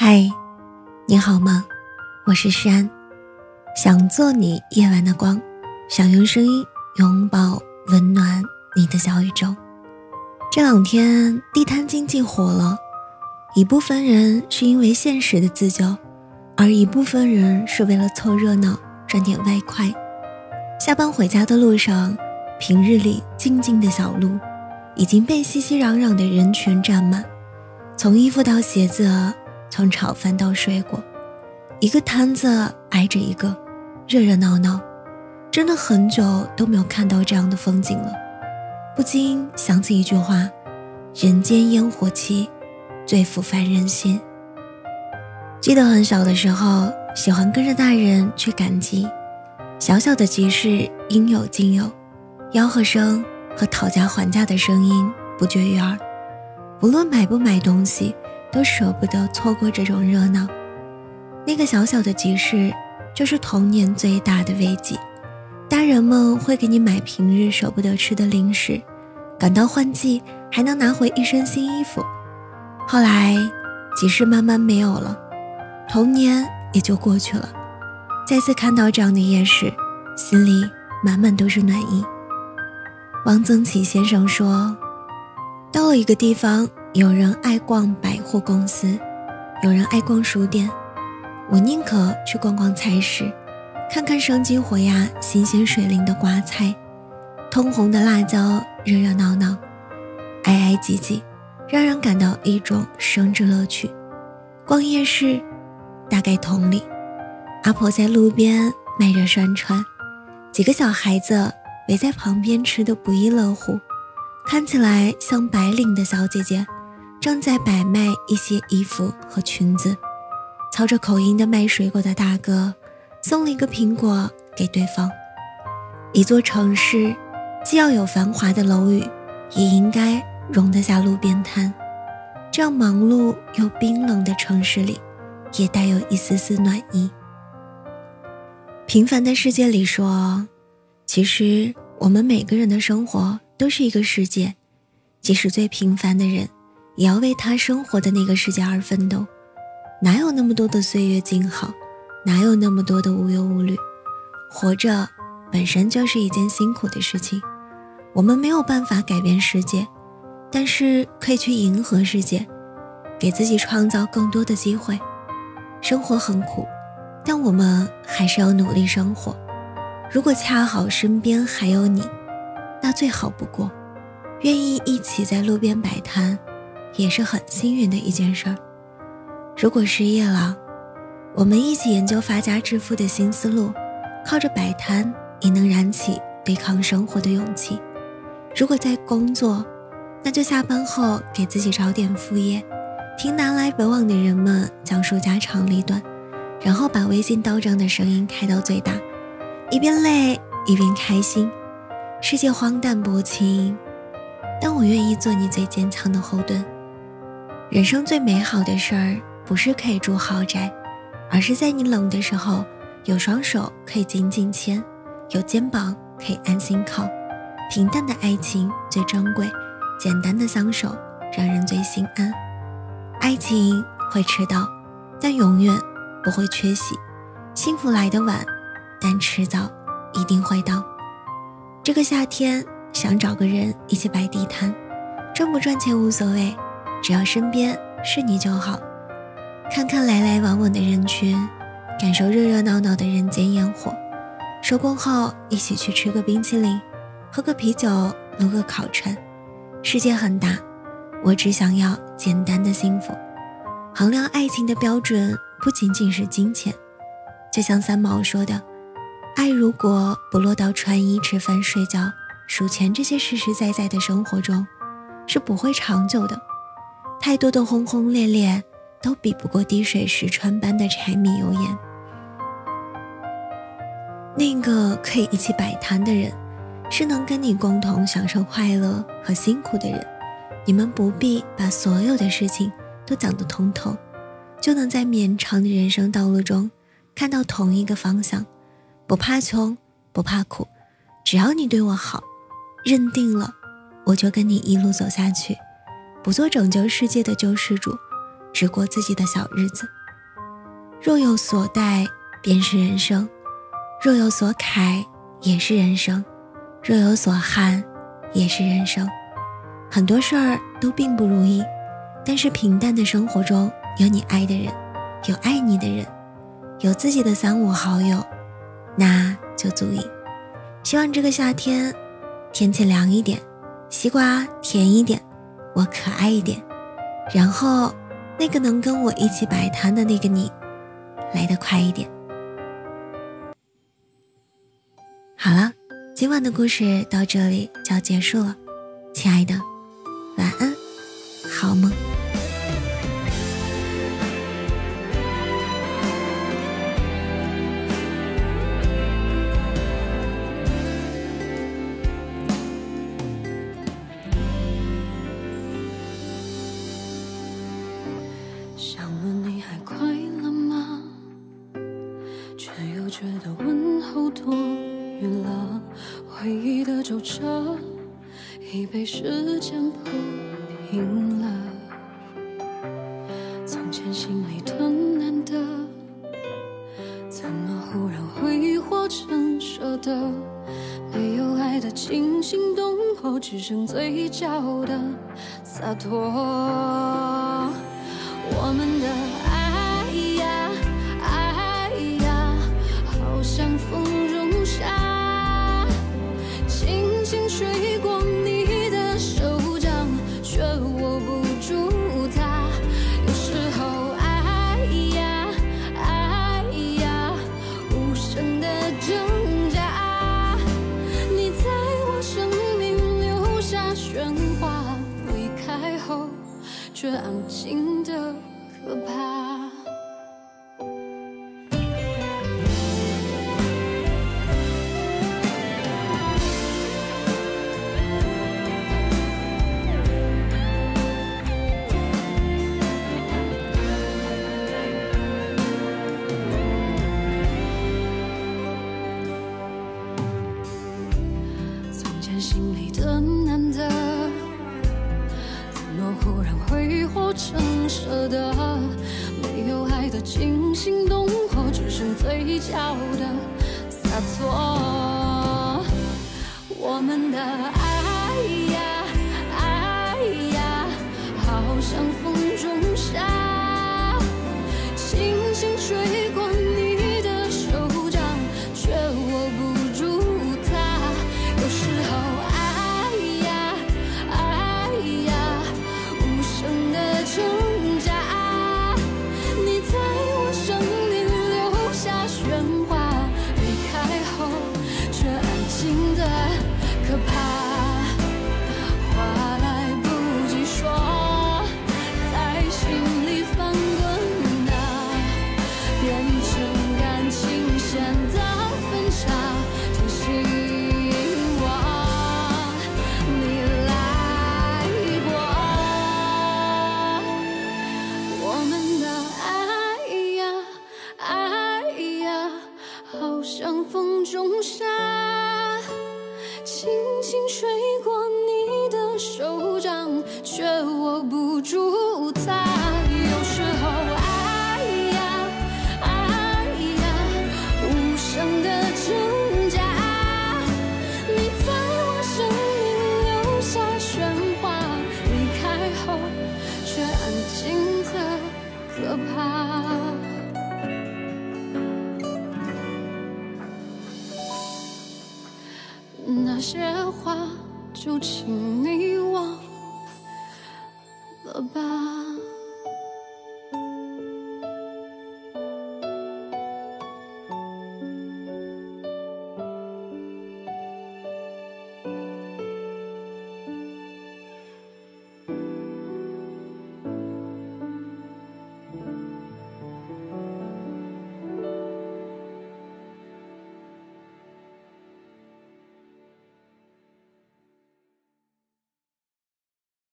嗨，你好吗？我是诗安，想做你夜晚的光，想用声音拥抱温暖你的小宇宙。这两天地摊经济火了，一部分人是因为现实的自救，而一部分人是为了凑热闹赚点外快。下班回家的路上，平日里静静的小路已经被熙熙攘攘的人群占满，从衣服到鞋子。从炒饭到水果，一个摊子挨着一个，热热闹闹，真的很久都没有看到这样的风景了。不禁想起一句话：“人间烟火气，最抚凡人心。”记得很小的时候，喜欢跟着大人去赶集，小小的集市应有尽有，吆喝声和讨价还价的声音不绝于耳。不论买不买东西。都舍不得错过这种热闹。那个小小的集市，就是童年最大的慰藉。大人们会给你买平日舍不得吃的零食，赶到换季还能拿回一身新衣服。后来，集市慢慢没有了，童年也就过去了。再次看到这样的夜市，心里满满都是暖意。王曾祺先生说：“到了一个地方。”有人爱逛百或公司，有人爱逛书店，我宁可去逛逛菜市，看看生机活呀、新鲜水灵的瓜菜，通红的辣椒，热热闹闹，挨挨挤挤，让人感到一种生之乐趣。逛夜市，大概同理。阿婆在路边卖着涮串，几个小孩子围在旁边吃的不亦乐乎，看起来像白领的小姐姐。正在摆卖一些衣服和裙子，操着口音的卖水果的大哥送了一个苹果给对方。一座城市，既要有繁华的楼宇，也应该容得下路边摊。这样忙碌又冰冷的城市里，也带有一丝丝暖意。平凡的世界里说，其实我们每个人的生活都是一个世界，即使最平凡的人。也要为他生活的那个世界而奋斗，哪有那么多的岁月静好，哪有那么多的无忧无虑？活着本身就是一件辛苦的事情。我们没有办法改变世界，但是可以去迎合世界，给自己创造更多的机会。生活很苦，但我们还是要努力生活。如果恰好身边还有你，那最好不过，愿意一起在路边摆摊。也是很幸运的一件事儿。如果失业了，我们一起研究发家致富的新思路，靠着摆摊也能燃起对抗生活的勇气。如果在工作，那就下班后给自己找点副业，听南来北往的人们讲述家长里短，然后把微信到账的声音开到最大，一边累一边开心。世界荒诞薄情，但我愿意做你最坚强的后盾。人生最美好的事儿，不是可以住豪宅，而是在你冷的时候，有双手可以紧紧牵，有肩膀可以安心靠。平淡的爱情最珍贵，简单的相守让人最心安。爱情会迟到，但永远不会缺席。幸福来得晚，但迟早一定会到。这个夏天想找个人一起摆地摊，赚不赚钱无所谓。只要身边是你就好，看看来来往往的人群，感受热热闹闹的人间烟火。收工后一起去吃个冰淇淋，喝个啤酒，撸个烤串。世界很大，我只想要简单的幸福。衡量爱情的标准不仅仅是金钱，就像三毛说的：“爱如果不落到穿衣、吃饭、睡觉、数钱这些实实在在的生活中，是不会长久的。”太多的轰轰烈烈，都比不过滴水石穿般的柴米油盐。那个可以一起摆摊的人，是能跟你共同享受快乐和辛苦的人。你们不必把所有的事情都讲得通透，就能在绵长的人生道路中看到同一个方向。不怕穷，不怕苦，只要你对我好，认定了，我就跟你一路走下去。不做拯救世界的救世主，只过自己的小日子。若有所待，便是人生；若有所慨，也是人生；若有所憾，也是人生。很多事儿都并不如意，但是平淡的生活中有你爱的人，有爱你的人，有自己的三五好友，那就足以。希望这个夏天天气凉一点，西瓜甜一点，我可爱一点，然后那个能跟我一起摆摊的那个你来得快一点。好了，今晚的故事到这里就要结束了，亲爱的。晚安，好梦。却又觉得问候多余了，回忆的皱褶。已被时间铺平了。从前心里的难得，怎么忽然挥霍成舍得？没有爱的惊心动魄，只剩嘴角的洒脱。我们的像风中沙，轻轻吹过你的手掌，却握不住它。有时候，哎呀，哎呀，无声的挣扎，你在我生命留下喧哗，离开后却安静的可怕。剩嘴角的洒脱。我们的爱呀爱呀，好像风中沙，轻轻吹风。中沙，那些话，就请你忘了吧。